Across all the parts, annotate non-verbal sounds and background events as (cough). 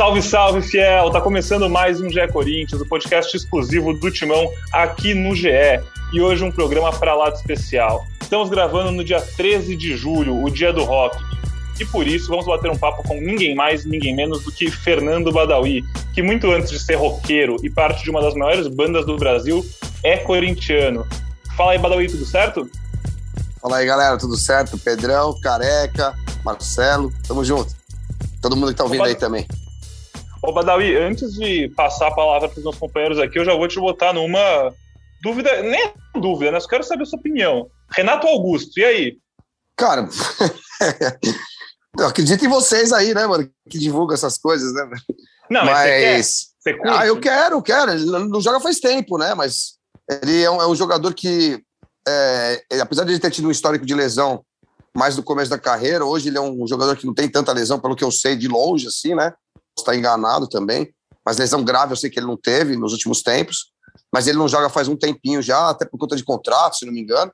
Salve, salve, fiel! Tá começando mais um GE Corinthians, o podcast exclusivo do Timão aqui no GE. E hoje um programa para lá de especial. Estamos gravando no dia 13 de julho, o dia do rock. E por isso vamos bater um papo com ninguém mais, ninguém menos do que Fernando Badawi, que muito antes de ser roqueiro e parte de uma das maiores bandas do Brasil, é corintiano. Fala aí, Badawi, tudo certo? Fala aí, galera, tudo certo? Pedrão, Careca, Marcelo, tamo junto. Todo mundo que tá ouvindo aí também. Ô, Badawi, antes de passar a palavra para os meus companheiros aqui, eu já vou te botar numa dúvida, nem é dúvida, né? Só quero saber a sua opinião. Renato Augusto, e aí? Cara, eu (laughs) acredito em vocês aí, né, mano, que divulga essas coisas, né? Não, mas, mas você quer? Você ah, eu quero, quero. Ele não joga faz tempo, né? Mas ele é um, é um jogador que, é, ele, apesar de ele ter tido um histórico de lesão mais no começo da carreira, hoje ele é um jogador que não tem tanta lesão, pelo que eu sei, de longe, assim, né? Está enganado também. Mas lesão grave eu sei que ele não teve nos últimos tempos. Mas ele não joga faz um tempinho já, até por conta de contrato, se não me engano.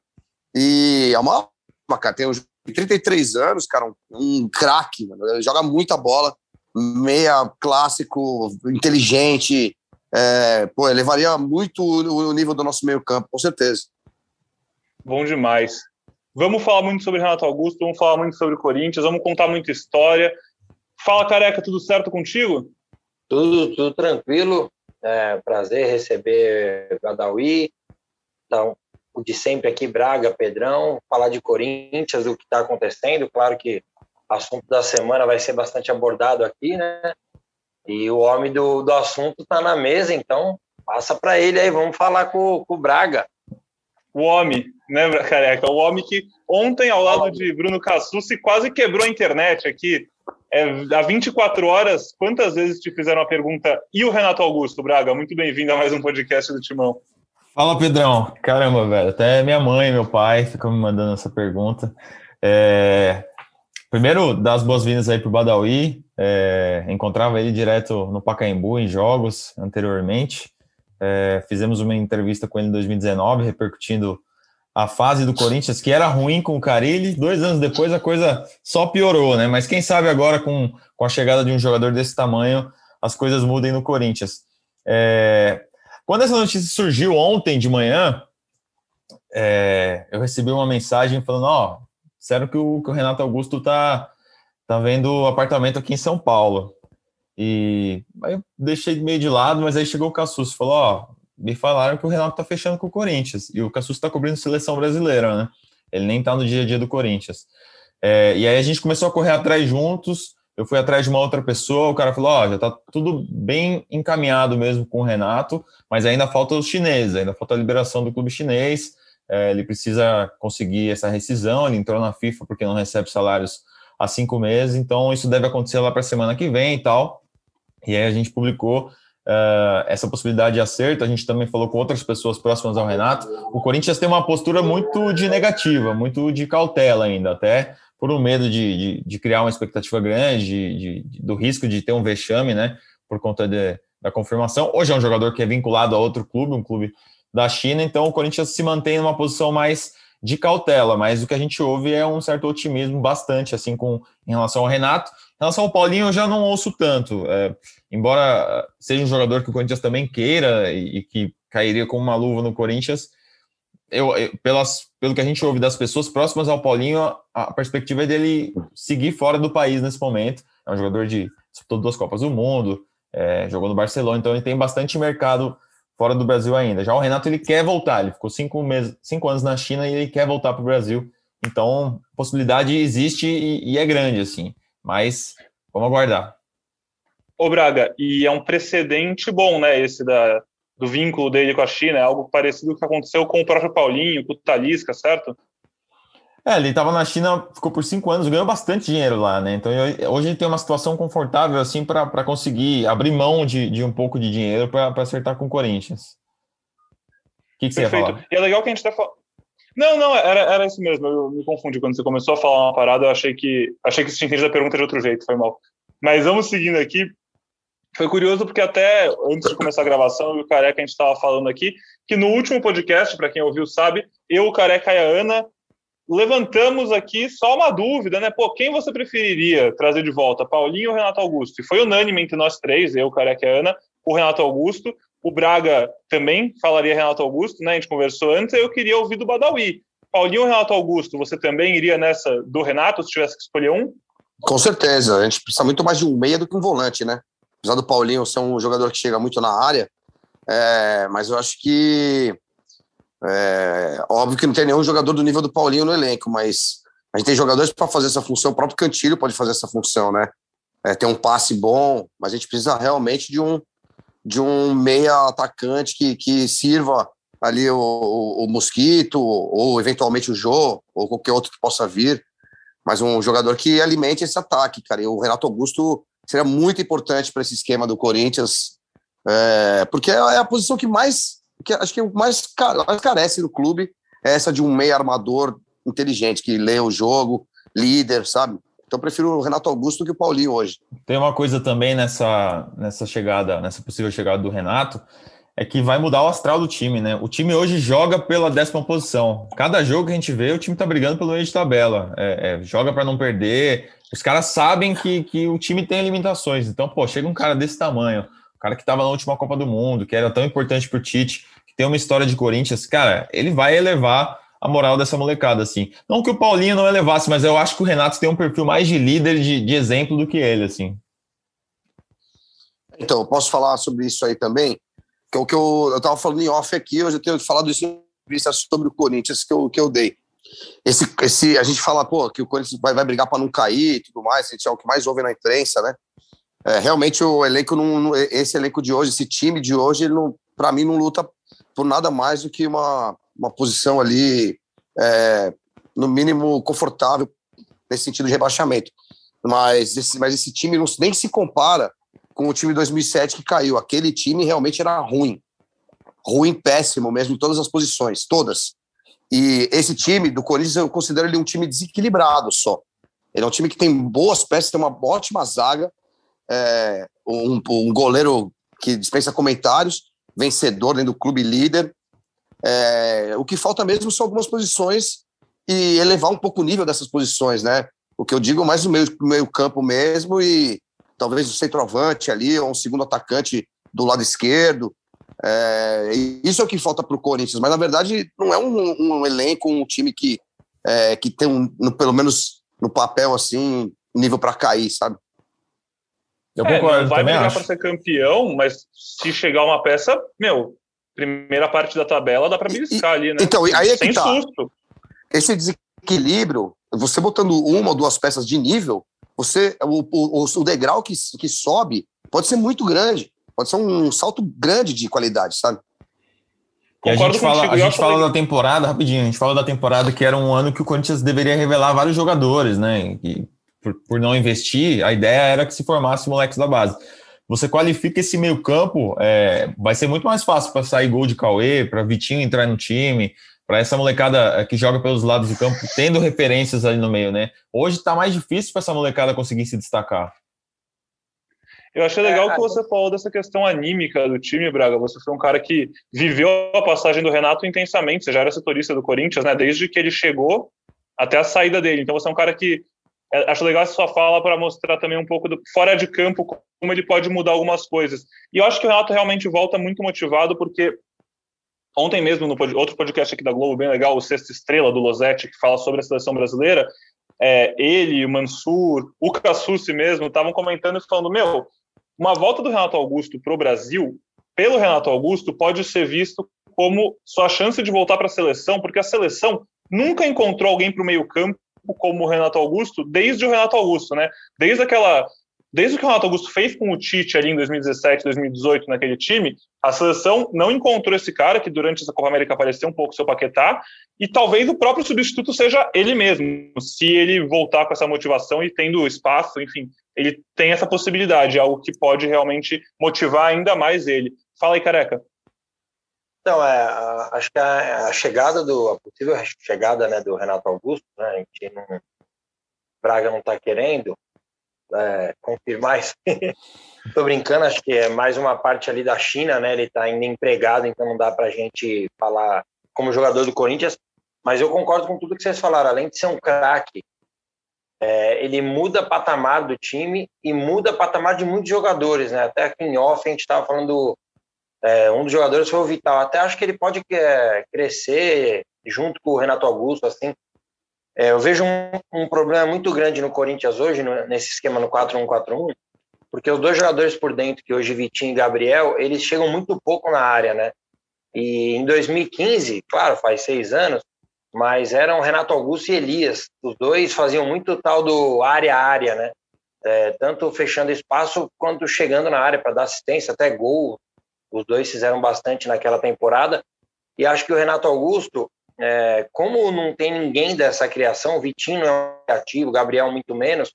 E é uma, uma cara, tem 33 anos, cara, um, um craque, ele joga muita bola, meia clássico, inteligente, é, pô, elevaria muito o nível do nosso meio campo, com certeza. Bom demais. Vamos falar muito sobre Renato Augusto, vamos falar muito sobre o Corinthians, vamos contar muita história. Fala, careca, tudo certo contigo? Tudo, tudo tranquilo. É, prazer receber Gadawi. Então, o de sempre aqui, Braga, Pedrão, falar de Corinthians, o que está acontecendo. Claro que o assunto da semana vai ser bastante abordado aqui, né? E o homem do, do assunto está na mesa, então passa para ele aí, vamos falar com, com o Braga. O homem, né, careca? O homem que ontem, ao lado de Bruno Cassucci, quase quebrou a internet aqui. É, há 24 horas, quantas vezes te fizeram a pergunta e o Renato Augusto, Braga? Muito bem-vindo a mais um podcast do Timão. Fala, Pedrão. Caramba, velho. Até minha mãe meu pai ficam me mandando essa pergunta. É... Primeiro, dar as boas-vindas aí pro Badawi. É, encontrava ele direto no Pacaembu, em jogos, anteriormente. É, fizemos uma entrevista com ele em 2019, repercutindo a fase do Corinthians, que era ruim com o Carilli. Dois anos depois a coisa só piorou, né? Mas quem sabe agora, com, com a chegada de um jogador desse tamanho, as coisas mudem no Corinthians. É, quando essa notícia surgiu ontem de manhã, é, eu recebi uma mensagem falando: Ó, disseram que o, que o Renato Augusto tá tá vendo apartamento aqui em São Paulo. E aí eu deixei meio de lado, mas aí chegou o Cassus falou: Ó, me falaram que o Renato tá fechando com o Corinthians. E o Cassus tá cobrindo seleção brasileira, né? Ele nem tá no dia a dia do Corinthians. É, e aí a gente começou a correr atrás juntos. Eu fui atrás de uma outra pessoa, o cara falou: Ó, já tá tudo bem encaminhado mesmo com o Renato, mas ainda falta os chineses, ainda falta a liberação do clube chinês. É, ele precisa conseguir essa rescisão. Ele entrou na FIFA porque não recebe salários há cinco meses, então isso deve acontecer lá para a semana que vem e tal. E aí a gente publicou uh, essa possibilidade de acerto. A gente também falou com outras pessoas próximas ao Renato. O Corinthians tem uma postura muito de negativa, muito de cautela ainda, até por um medo de, de, de criar uma expectativa grande, de, de, do risco de ter um vexame, né, por conta da confirmação. Hoje é um jogador que é vinculado a outro clube, um clube da China, então o Corinthians se mantém numa posição mais de cautela, mas o que a gente ouve é um certo otimismo bastante, assim, com em relação ao Renato. Em relação ao Paulinho, eu já não ouço tanto. É, embora seja um jogador que o Corinthians também queira e, e que cairia como uma luva no Corinthians, eu, eu, pelas, pelo que a gente ouve das pessoas próximas ao Paulinho, a, a, perspectiva é dele seguir fora do país nesse momento. É um jogador de disputou duas Copas do Mundo, é, jogou no Barcelona, então ele tem bastante mercado fora do Brasil ainda. Já o Renato ele quer voltar, ele ficou cinco meses, cinco anos na China e ele quer voltar para o Brasil. Então, possibilidade existe e, e, é grande, assim. Mas vamos aguardar. Ô Braga, e é um precedente bom, né? Esse da, do vínculo dele com a China, é algo parecido com o que aconteceu com o próprio Paulinho, com o Talisca, certo? É, ele estava na China, ficou por cinco anos, ganhou bastante dinheiro lá, né? Então hoje ele tem uma situação confortável assim para conseguir abrir mão de, de um pouco de dinheiro para acertar com o Corinthians. O que, que você ia falar? E é legal que a gente está falando. Não, não, era, era isso mesmo. Eu me confundi quando você começou a falar uma parada. Eu achei que achei que você tinha entendido a pergunta de outro jeito, foi mal. Mas vamos seguindo aqui. Foi curioso porque até antes de começar a gravação, o Careca a gente estava falando aqui que no último podcast, para quem ouviu sabe, eu, o Careca e a Ana levantamos aqui só uma dúvida, né? Pô, quem você preferiria trazer de volta, Paulinho ou Renato Augusto? E foi unânime entre nós três, eu, Careca e Ana, o Renato Augusto. O Braga também falaria Renato Augusto, né? A gente conversou antes, eu queria ouvir do Badawi. Paulinho ou Renato Augusto, você também iria nessa do Renato, se tivesse que escolher um? Com certeza, a gente precisa muito mais de um meia do que um volante, né? Apesar do Paulinho ser um jogador que chega muito na área, é, mas eu acho que é, óbvio que não tem nenhum jogador do nível do Paulinho no elenco, mas a gente tem jogadores para fazer essa função. O próprio Cantilho pode fazer essa função, né? É, tem um passe bom, mas a gente precisa realmente de um de um meia atacante que, que sirva ali o, o, o Mosquito ou eventualmente o Jô ou qualquer outro que possa vir, mas um jogador que alimente esse ataque, cara. E o Renato Augusto seria muito importante para esse esquema do Corinthians, é, porque é a posição que mais que acho que mais, mais carece no clube é essa de um meio armador inteligente, que lê o jogo, líder, sabe? Então eu prefiro o Renato Augusto que o Paulinho hoje. Tem uma coisa também nessa, nessa chegada, nessa possível chegada do Renato, é que vai mudar o astral do time, né? O time hoje joga pela décima posição. Cada jogo que a gente vê, o time tá brigando pelo meio de tabela. É, é, joga para não perder. Os caras sabem que, que o time tem limitações. Então, pô, chega um cara desse tamanho, o cara que estava na última Copa do Mundo, que era tão importante para o Tite, que tem uma história de Corinthians, cara, ele vai elevar a moral dessa molecada, assim. Não que o Paulinho não elevasse, mas eu acho que o Renato tem um perfil mais de líder, de, de exemplo do que ele, assim. Então, eu posso falar sobre isso aí também, que é o que eu, tava falando em off aqui, hoje eu tenho falado isso vista sobre o Corinthians que eu, que eu dei. Esse, esse, a gente fala, pô, que o Corinthians vai, vai brigar para não cair e tudo mais, gente é o que mais ouve na imprensa, né? É, realmente o elenco não, esse elenco de hoje, esse time de hoje, ele não, para mim não luta por nada mais do que uma, uma posição ali é, no mínimo confortável nesse sentido de rebaixamento. Mas esse, mas esse time não, nem se compara com o time de 2007 que caiu. Aquele time realmente era ruim, ruim, péssimo mesmo em todas as posições, todas. E esse time do Corinthians eu considero ele um time desequilibrado só. Ele é um time que tem boas peças, tem uma ótima zaga, é, um, um, goleiro que dispensa comentários, vencedor dentro do clube líder. É, o que falta mesmo são algumas posições e elevar um pouco o nível dessas posições, né? O que eu digo mais no meio, meio campo mesmo e talvez o centroavante ali, ou um segundo atacante do lado esquerdo. É, isso é o que falta para o Corinthians, mas na verdade não é um, um elenco, um time que, é, que tem, um, no, pelo menos no papel, assim, nível para cair, sabe? Eu é, concordo, não vai brigar para ser campeão, mas se chegar uma peça, meu, primeira parte da tabela dá para beliscar ali, né? Então, aí é Sem que tá. Susto. Esse desequilíbrio, você botando uma ou duas peças de nível, você o, o, o degrau que, que sobe pode ser muito grande, pode ser um salto grande de qualidade, sabe? E a gente fala, a gente fala da temporada, rapidinho, a gente fala da temporada que era um ano que o Corinthians deveria revelar vários jogadores, né? E por, por não investir, a ideia era que se formasse moleques da base. Você qualifica esse meio campo, é, vai ser muito mais fácil para sair gol de Cauê, para Vitinho entrar no time, para essa molecada é, que joga pelos lados do campo, tendo referências ali no meio, né? Hoje está mais difícil para essa molecada conseguir se destacar. Eu achei legal é, que você falou dessa questão anímica do time, Braga. Você foi um cara que viveu a passagem do Renato intensamente. Você já era setorista do Corinthians, né? Desde que ele chegou até a saída dele. Então você é um cara que acho legal essa sua fala para mostrar também um pouco do fora de campo como ele pode mudar algumas coisas. E eu acho que o Renato realmente volta muito motivado porque ontem mesmo no outro podcast aqui da Globo bem legal, o Sexta Estrela do Losetti que fala sobre a seleção brasileira, é, ele, o Mansur, o Cassucci mesmo estavam comentando e falando meu, uma volta do Renato Augusto para o Brasil pelo Renato Augusto pode ser visto como sua chance de voltar para a seleção, porque a seleção nunca encontrou alguém para o meio campo como o Renato Augusto desde o Renato Augusto, né? Desde aquela desde o que o Renato Augusto fez com o Tite ali em 2017, 2018 naquele time, a seleção não encontrou esse cara que durante essa Copa América apareceu um pouco seu Paquetá, e talvez o próprio substituto seja ele mesmo, se ele voltar com essa motivação e tendo espaço, enfim, ele tem essa possibilidade, algo que pode realmente motivar ainda mais ele. Fala aí, careca. Então, é, acho que a, a, chegada do, a possível chegada né, do Renato Augusto, né, a gente não, Braga não está querendo é, confirmar isso. (laughs) Estou brincando, acho que é mais uma parte ali da China, né? Ele está ainda empregado, então não dá para a gente falar como jogador do Corinthians. Mas eu concordo com tudo que vocês falaram. Além de ser um craque, é, ele muda patamar do time e muda patamar de muitos jogadores, né? Até aqui em off a gente estava falando, é, um dos jogadores foi o Vital. Até acho que ele pode é, crescer junto com o Renato Augusto, assim. É, eu vejo um, um, problema muito grande no Corinthians hoje, no, nesse esquema no 4-1-4-1, porque os dois jogadores por dentro, que hoje Vitinho e Gabriel, eles chegam muito pouco na área, né? E em 2015, claro, faz seis anos, mas eram Renato Augusto e Elias. Os dois faziam muito tal do área a área, né? É, tanto fechando espaço quanto chegando na área para dar assistência, até gol. Os dois fizeram bastante naquela temporada. E acho que o Renato Augusto, é, como não tem ninguém dessa criação, o Vitinho não é criativo, o Gabriel muito menos,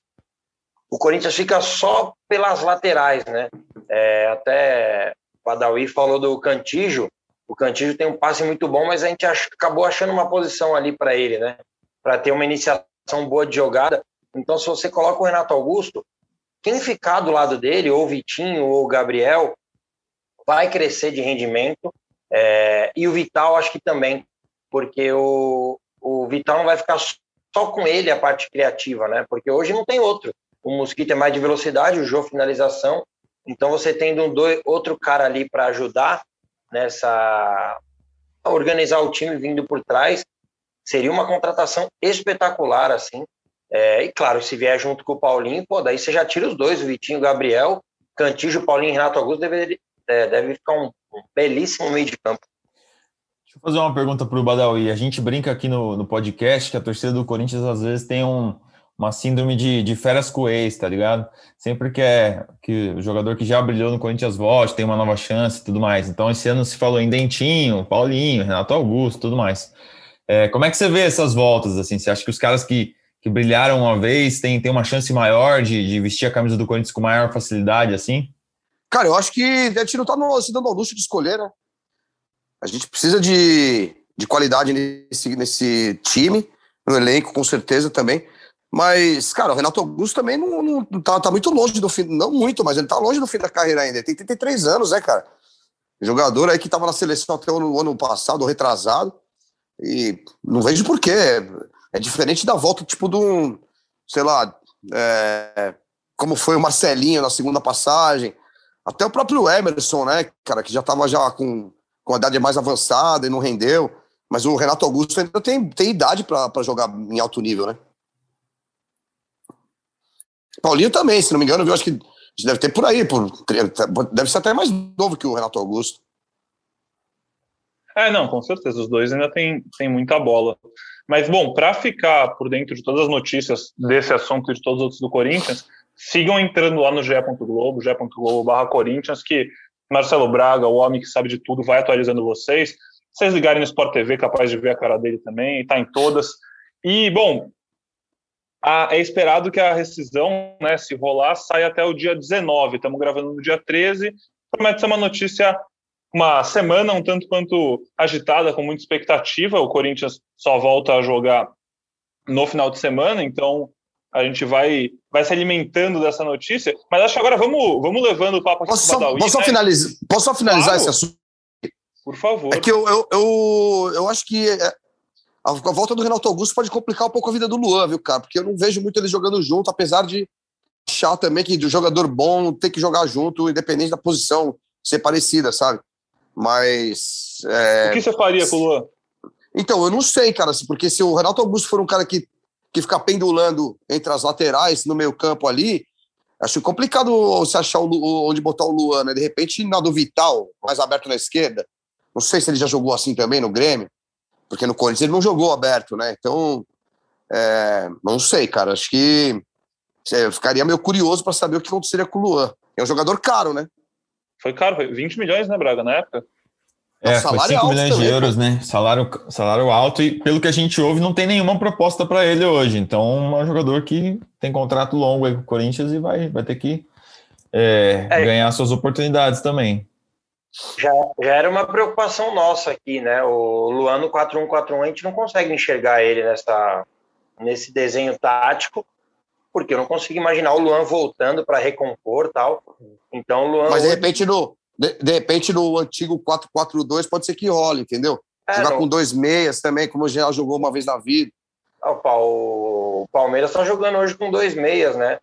o Corinthians fica só pelas laterais, né? É, até o Adawi falou do Cantijo, o Cantillo tem um passe muito bom, mas a gente ach, acabou achando uma posição ali para ele, né? Para ter uma iniciação boa de jogada. Então, se você coloca o Renato Augusto, quem ficar do lado dele, ou o Vitinho, ou o Gabriel, vai crescer de rendimento. É, e o Vital, acho que também, porque o, o Vital não vai ficar só com ele a parte criativa, né? Porque hoje não tem outro. O Mosquito é mais de velocidade, o Jô finalização. Então, você tendo um outro cara ali para ajudar, nessa organizar o time vindo por trás seria uma contratação espetacular assim é, e claro se vier junto com o Paulinho pô daí você já tira os dois o Vitinho o Gabriel Cantijo Paulinho e Renato Augusto deve, é, deve ficar um, belíssimo meio de campo Deixa eu fazer uma pergunta para o Badawi. A gente brinca aqui no, no podcast que a torcida do Corinthians às vezes tem um, uma síndrome de, de férias tá ligado? Sempre que é que o jogador que já brilhou no Corinthians volte, tem uma nova chance e tudo mais. Então, esse ano se falou em Dentinho, Paulinho, Renato Augusto, tudo mais. É, como é que você vê essas voltas, assim? Você acha que os caras que, que brilharam uma vez têm, têm uma chance maior de, de vestir a camisa do Corinthians com maior facilidade, assim? Cara, eu acho que a gente não tá no, se dando ao luxo de escolher, né? A gente precisa de, de qualidade nesse, nesse time, no elenco, com certeza também. Mas, cara, o Renato Augusto também não, não tá, tá, muito longe do fim, não muito, mas ele tá longe do fim da carreira ainda. Ele tem 33 anos, né, cara? Jogador aí que tava na seleção até o ano, passado, retrasado. E não vejo por quê. É diferente da volta, tipo, de um, sei lá, é, como foi o Marcelinho na segunda passagem. Até o próprio Emerson, né, cara, que já tava já com, com a idade mais avançada e não rendeu. Mas o Renato Augusto ainda tem, tem idade para jogar em alto nível, né? Paulinho também, se não me engano, eu acho que deve ter por aí, por, deve ser até mais novo que o Renato Augusto. É, não, com certeza, os dois ainda têm, têm muita bola. Mas, bom, para ficar por dentro de todas as notícias desse assunto e de todos os outros do Corinthians, sigam entrando lá no ge.globo, ge.globo barra Corinthians, que Marcelo Braga, o homem que sabe de tudo, vai atualizando vocês. Vocês ligarem no Sport TV, capaz de ver a cara dele também, está em todas. E, bom, a, é esperado que a rescisão, né, se rolar, saia até o dia 19. Estamos gravando no dia 13. Promete ser uma notícia, uma semana um tanto quanto agitada, com muita expectativa. O Corinthians só volta a jogar no final de semana, então a gente vai, vai se alimentando dessa notícia. Mas acho que agora vamos, vamos levando o papo aqui posso, só, Badawi, posso, né? só finalizar, posso só finalizar claro. esse assunto? Por favor. É que eu, eu, eu, eu acho que é, a, volta do Renato Augusto pode complicar um pouco a vida do Luan, viu, cara? Porque eu não vejo muito eles jogando junto, apesar de achar também que o jogador bom tem que jogar junto, independente da posição ser parecida, sabe? Mas. É... O que você faria com o Luan? Então, eu não sei, cara, porque se o Renato Augusto for um cara que, que fica pendulando entre as laterais, no meio campo ali, acho complicado você achar o, onde botar o Luan, né? De repente, na do Vital, mais aberto na esquerda. Não sei se ele já jogou assim também no Grêmio porque no Corinthians ele não jogou aberto, né? Então, é, não sei, cara. Acho que eu ficaria meio curioso para saber o que aconteceria com o Luan. É um jogador caro, né? Foi caro, foi 20 milhões, né, Braga, na época? É, foi 5 milhões também, de euros, né? Salário, salário alto e, pelo que a gente ouve, não tem nenhuma proposta para ele hoje. Então, é um jogador que tem contrato longo aí com o Corinthians e vai, vai ter que é, é. ganhar suas oportunidades também já, já era uma preocupação nossa aqui, né? O Luano 4-1-4-1, a gente não consegue enxergar ele nessa, nesse desenho tático, porque eu não consigo imaginar o Luan voltando para recompor tal. Então, o Luan. Mas de repente, no, de, de repente, no antigo 4-4-2 pode ser que role, entendeu? É, Jogar com dois meias também, como o Geral jogou uma vez na vida. Ah, o Palmeiras está jogando hoje com dois meias, né?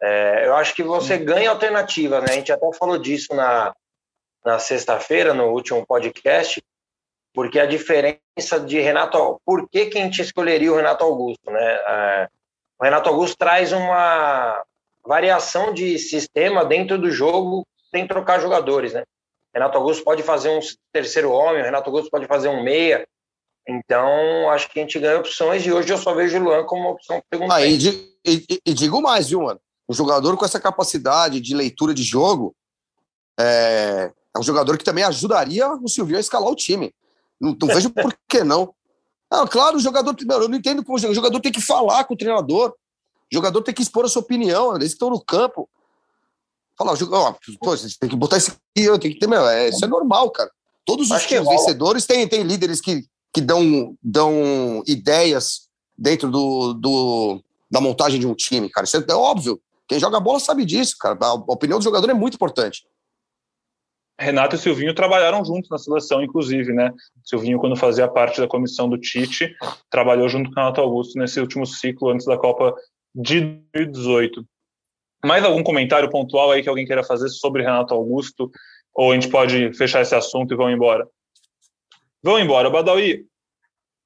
É, eu acho que você ganha alternativa, né? A gente até falou disso na, na sexta-feira, no último podcast, porque a diferença de Renato. Por que, que a gente escolheria o Renato Augusto, né? É, o Renato Augusto traz uma variação de sistema dentro do jogo sem trocar jogadores, né? Renato Augusto pode fazer um terceiro homem, Renato Augusto pode fazer um meia. Então, acho que a gente ganha opções e hoje eu só vejo o Luan como uma opção segundo ah, e, e, e, digo mais, viu, mano? Um jogador com essa capacidade de leitura de jogo é, é um jogador que também ajudaria o Silvio a escalar o time. Não, não vejo por que não. (laughs) Ah, claro, o jogador. Eu não entendo como o jogador tem que falar com o treinador. O jogador tem que expor a sua opinião. Eles estão no campo. Falar, ó, pô, você tem que botar esse aqui, eu tenho que ter. Meu, é, isso é normal, cara. Todos os times vencedores têm, têm líderes que, que dão, dão ideias dentro do, do, da montagem de um time, cara. Isso é óbvio. Quem joga bola sabe disso, cara. A opinião do jogador é muito importante. Renato e Silvinho trabalharam juntos na seleção, inclusive, né? Silvinho, quando fazia parte da comissão do Tite, trabalhou junto com o Renato Augusto nesse último ciclo antes da Copa de 2018. Mais algum comentário pontual aí que alguém queira fazer sobre Renato Augusto? Ou a gente pode fechar esse assunto e vão embora? Vão embora. Badawi,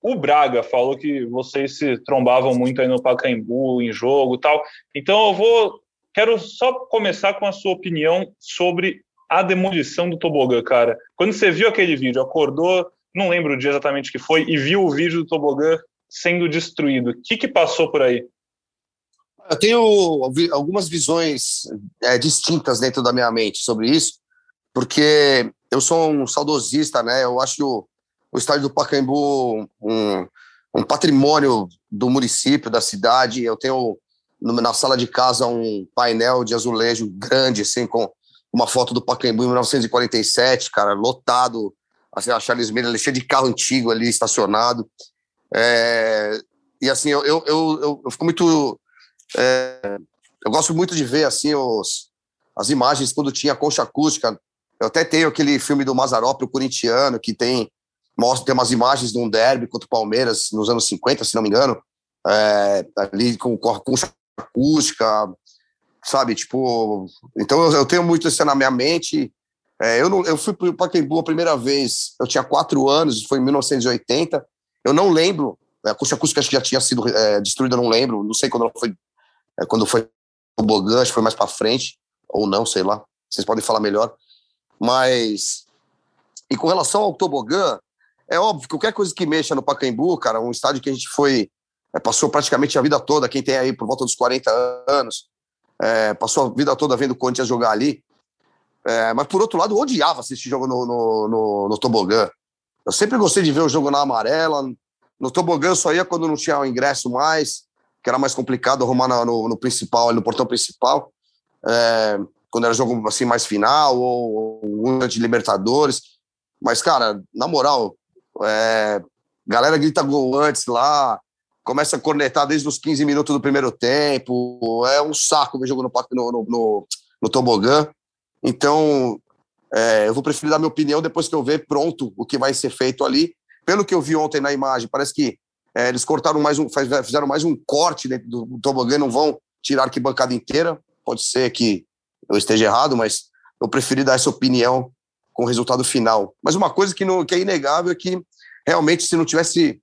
o Braga falou que vocês se trombavam muito aí no Pacaembu, em jogo tal. Então eu vou. Quero só começar com a sua opinião sobre a demolição do tobogã, cara. Quando você viu aquele vídeo, acordou, não lembro o dia exatamente que foi, e viu o vídeo do tobogã sendo destruído, o que, que passou por aí? Eu tenho algumas visões é, distintas dentro da minha mente sobre isso, porque eu sou um saudosista, né? Eu acho o, o estádio do Pacaembu um, um patrimônio do município, da cidade. Eu tenho na sala de casa um painel de azulejo grande, assim, com uma foto do Pacaembu em 1947, cara, lotado, assim, a Charles Miller cheio de carro antigo ali estacionado. É, e assim, eu, eu, eu, eu fico muito. É, eu gosto muito de ver assim os, as imagens quando tinha concha acústica. Eu até tenho aquele filme do Mazarop, o corintiano, que tem mostra tem umas imagens de um derby contra o Palmeiras nos anos 50, se não me engano, é, ali com, com concha acústica, sabe? Tipo, então eu, tenho muito isso na minha mente. É, eu, não, eu fui para o Pacaembu a primeira vez, eu tinha quatro anos, foi em 1980. Eu não lembro, a acústica acústica acho que já tinha sido é, destruída, eu não lembro, não sei quando foi, é, quando foi o Bogan, acho que foi mais para frente, ou não, sei lá. Vocês podem falar melhor. Mas, e com relação ao tobogã, é óbvio que qualquer coisa que mexa no Pacaembu, cara, um estádio que a gente foi, é, passou praticamente a vida toda, quem tem aí por volta dos 40 anos, é, passou a vida toda vendo o Corinthians jogar ali. É, mas, por outro lado, odiava assistir jogo no, no, no, no, tobogã. Eu sempre gostei de ver o jogo na amarela. No tobogã eu só ia quando não tinha o ingresso mais, que era mais complicado arrumar no, no principal, no portão principal. É, quando era jogo assim mais final, ou, ou de Libertadores. Mas, cara, na moral, é, galera grita gol antes lá, começa a cornetar desde os 15 minutos do primeiro tempo. É um saco ver jogo no, no, no, no tobogã. Então, é, eu vou preferir dar minha opinião depois que eu ver pronto o que vai ser feito ali. Pelo que eu vi ontem na imagem, parece que é, eles cortaram mais um, fizeram mais um corte dentro do, tobogã, não vão tirar a arquibancada inteira. Pode ser que eu esteja errado, mas eu preferi dar essa opinião com o resultado final. Mas uma coisa que, não, que é inegável é que realmente se não tivesse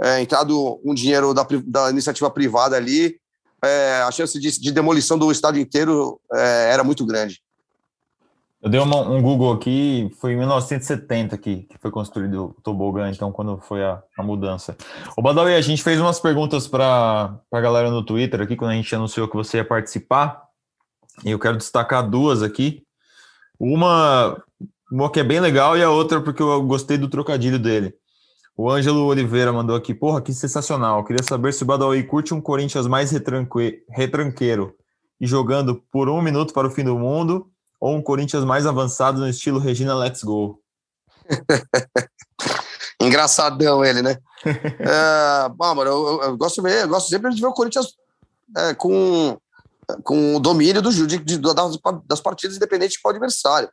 é, entrado um dinheiro da, da iniciativa privada ali, é, a chance de, de, demolição do estádio inteiro é, era muito grande. Eu dei uma, um Google aqui, foi em 1970 que, que foi construído o tobogã, então, quando foi a, a mudança. O Badawi, a gente fez umas perguntas para a galera no Twitter aqui, quando a gente anunciou que você ia participar, e eu quero destacar duas aqui. Uma, uma que é bem legal e a outra porque eu gostei do trocadilho dele. O Ângelo Oliveira mandou aqui, porra, que sensacional. Queria saber se o Badawi curte um Corinthians mais retranque... retranqueiro e jogando por um minuto para o fim do mundo, ou um Corinthians mais avançado no estilo Regina Let's Go. (laughs) Engraçadão ele, né? (laughs) é, bom, mano, eu, eu, gosto de ver, eu gosto sempre de ver o Corinthians é, com, com o domínio do de, de, das, das partidas, independente do adversário.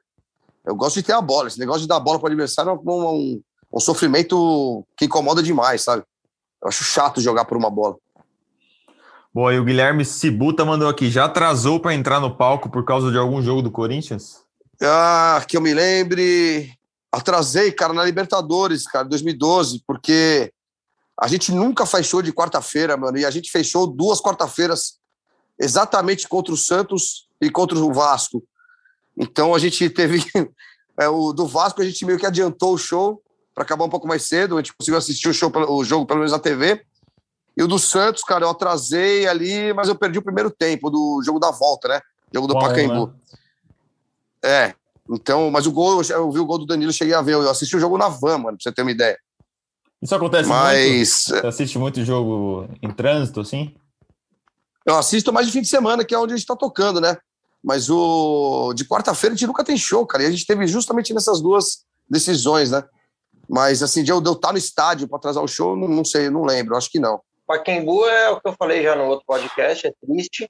Eu gosto de ter a bola. Esse negócio de dar a bola para o adversário é um, um um sofrimento que incomoda demais, sabe? Eu acho chato jogar por uma bola. Boa, e o Guilherme Cibuta mandou aqui, já atrasou para entrar no palco por causa de algum jogo do Corinthians? Ah, que eu me lembre. Atrasei, cara, na Libertadores, cara, 2012, porque a gente nunca show de quarta-feira, mano, e a gente fechou duas quarta-feiras exatamente contra o Santos e contra o Vasco. Então a gente teve. (laughs) É, o do Vasco a gente meio que adiantou o show para acabar um pouco mais cedo. A gente conseguiu assistir o, show, o jogo, pelo menos na TV. E o do Santos, cara, eu atrasei ali, mas eu perdi o primeiro tempo do jogo da volta, né? Jogo do Bom, Pacaembu. Né? É. Então, mas o gol, eu vi o gol do Danilo, cheguei a ver. Eu assisti o jogo na van, mano, pra você ter uma ideia. Isso acontece mas... muito? Você assiste muito jogo em trânsito, assim? Eu assisto mais de fim de semana, que é onde a gente tá tocando, né? Mas o de quarta-feira a gente nunca tem show, cara. E a gente teve justamente nessas duas decisões, né? Mas assim, de eu estar no estádio para atrasar o show, não, não sei, não lembro, acho que não. Paquembu é o que eu falei já no outro podcast, é triste,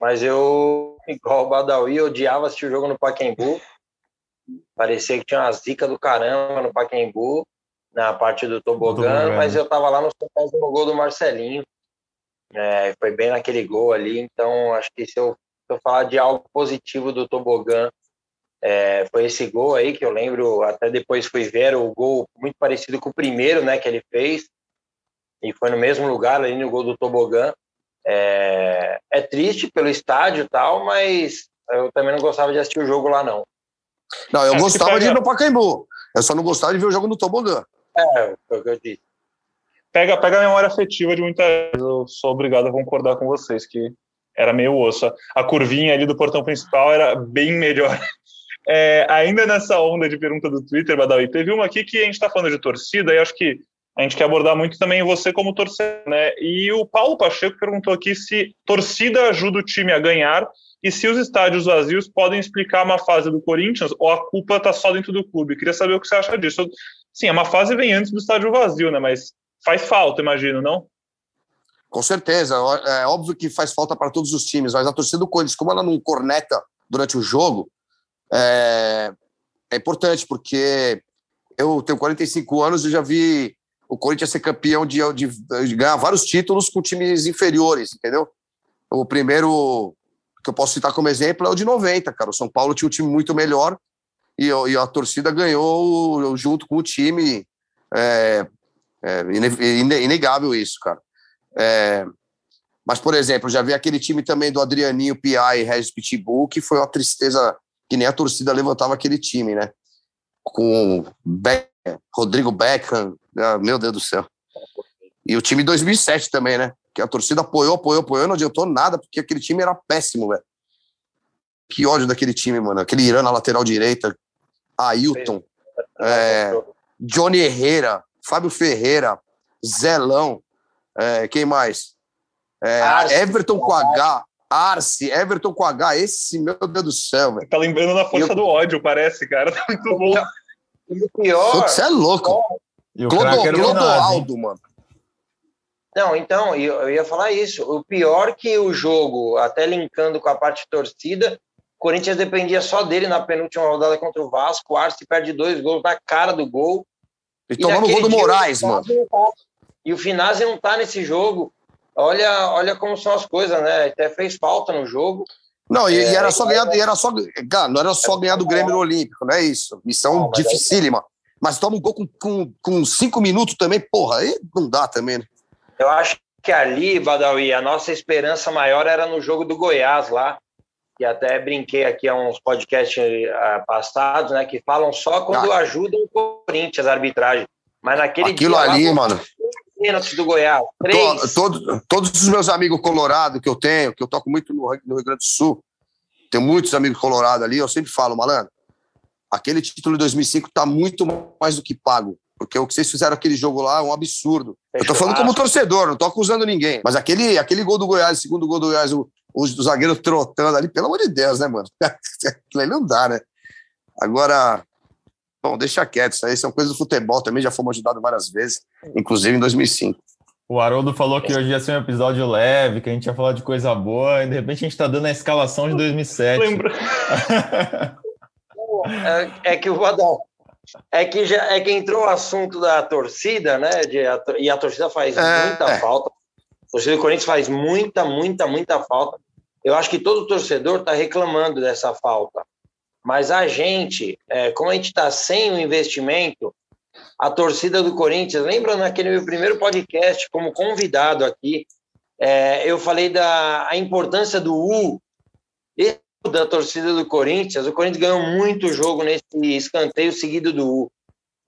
mas eu, igual o Badawi, odiava assistir o jogo no Paquembu. Parecia que tinha uma zica do caramba no Paquembu, na parte do tobogã, mas eu tava lá no no gol do Marcelinho. É, foi bem naquele gol ali, então acho que se eu eu falar de algo positivo do tobogã, é, foi esse gol aí que eu lembro, até depois fui ver o gol muito parecido com o primeiro, né, que ele fez, e foi no mesmo lugar ali no gol do tobogã. É, é triste pelo estádio e tal, mas eu também não gostava de assistir o jogo lá, não. Não, eu gostava pega... de ir no Pacaembu. Eu só não gostava de ver o jogo no tobogã. É, foi o que eu disse. Pega, pega a memória afetiva de muita Eu sou obrigado a concordar com vocês que era meio osso. A curvinha ali do portão principal era bem melhor. (laughs) É, ainda nessa onda de pergunta do Twitter, Badawi, teve uma aqui que a gente está falando de torcida e acho que a gente quer abordar muito também você como torcedor, né? E o Paulo Pacheco perguntou aqui se torcida ajuda o time a ganhar e se os estádios vazios podem explicar uma fase do Corinthians ou a culpa está só dentro do clube. Queria saber o que você acha disso. Sim, a uma fase vem antes do estádio vazio, né? Mas faz falta, imagino, não? Com certeza, é óbvio que faz falta para todos os times, mas a torcida do Corinthians, como ela não corneta durante o jogo, é, é importante, porque eu tenho 45 anos e já vi o Corinthians ser campeão de, de, de, ganhar vários títulos com times inferiores, entendeu? O primeiro que eu posso citar como exemplo é o de 90, cara. O São Paulo tinha um time muito melhor e, e a torcida ganhou junto com o time. É, é inegável isso, cara. É, mas, por exemplo, já vi aquele time também do Adrianinho, Piá e Regis Pitbull, que foi uma tristeza que nem a torcida levantava aquele time, né? Com Rodrigo Beckham, ah, meu Deus do céu. E o time 2007 também, né? Que a torcida apoiou, apoiou, apoiou, não adiantou nada, porque aquele time era péssimo, velho. Que ódio daquele time, mano. Aquele Irã na lateral direita, Ailton, é, Johnny Herrera, Fábio Ferreira, Zelão. É, quem mais? É, Arce, Everton com H. Arce, Everton com H. Esse, meu Deus do céu, velho. Tá lembrando na força eu... do ódio, parece, cara. Tá muito bom. E o pior. Você é louco. Clodo, Clodoaldo, mano. Não, então, eu ia falar isso. O pior que o jogo, até linkando com a parte torcida, o Corinthians dependia só dele na penúltima rodada contra o Vasco. O Arce perde dois gols na cara do gol. E, e tomando o gol do Moraes, mano. E o Finazzi não tá nesse jogo. Olha, olha como são as coisas, né? Até fez falta no jogo. Não, e, é, e era só ganhar, e era só, cara, não era só ganhar do Grêmio Olímpico, não é isso. Missão não, dificílima. Aí... Mas toma um gol com, com, com cinco minutos também, porra, aí não dá também, né? Eu acho que ali, Badawi, a nossa esperança maior era no jogo do Goiás lá, que até brinquei aqui a uns podcasts uh, passados, né, que falam só quando ah. ajudam o Corinthians a arbitragem. Mas naquele Aquilo dia, ali, lá, mano pênaltis do Goiás. Três. Todo, todos os meus amigos colorados que eu tenho, que eu toco muito no, no Rio Grande do Sul, tenho muitos amigos colorados ali, eu sempre falo, malandro, aquele título de 2005 está muito mais do que pago. Porque o que vocês fizeram aquele jogo lá é um absurdo. eu tô falando como torcedor, não tô acusando ninguém. Mas aquele, aquele gol do Goiás, segundo gol do Goiás, o, o, o zagueiro trotando ali, pelo amor de Deus, né, mano? (laughs) Aquilo aí não dá, né? Agora, Bom, deixa quieto, isso aí são coisas do futebol também, já fomos ajudados várias vezes, inclusive em 2005. O Haroldo falou que hoje ia ser um episódio leve, que a gente ia falar de coisa boa, e de repente a gente está dando a escalação de 2007. Lembra? é, (laughs) é, que o Adão, É que, já, é que entrou o assunto da torcida, né? De, a, e a torcida faz é, muita é. falta. A torcida do Corinthians faz muita, muita, muita falta. Eu acho que todo torcedor está reclamando dessa falta. Mas a gente, é, como a gente está sem o investimento, a torcida do Corinthians, lembra naquele meu primeiro podcast, como convidado aqui, é, eu falei da a importância do U da torcida do Corinthians. O Corinthians ganhou muito jogo nesse escanteio seguido do U.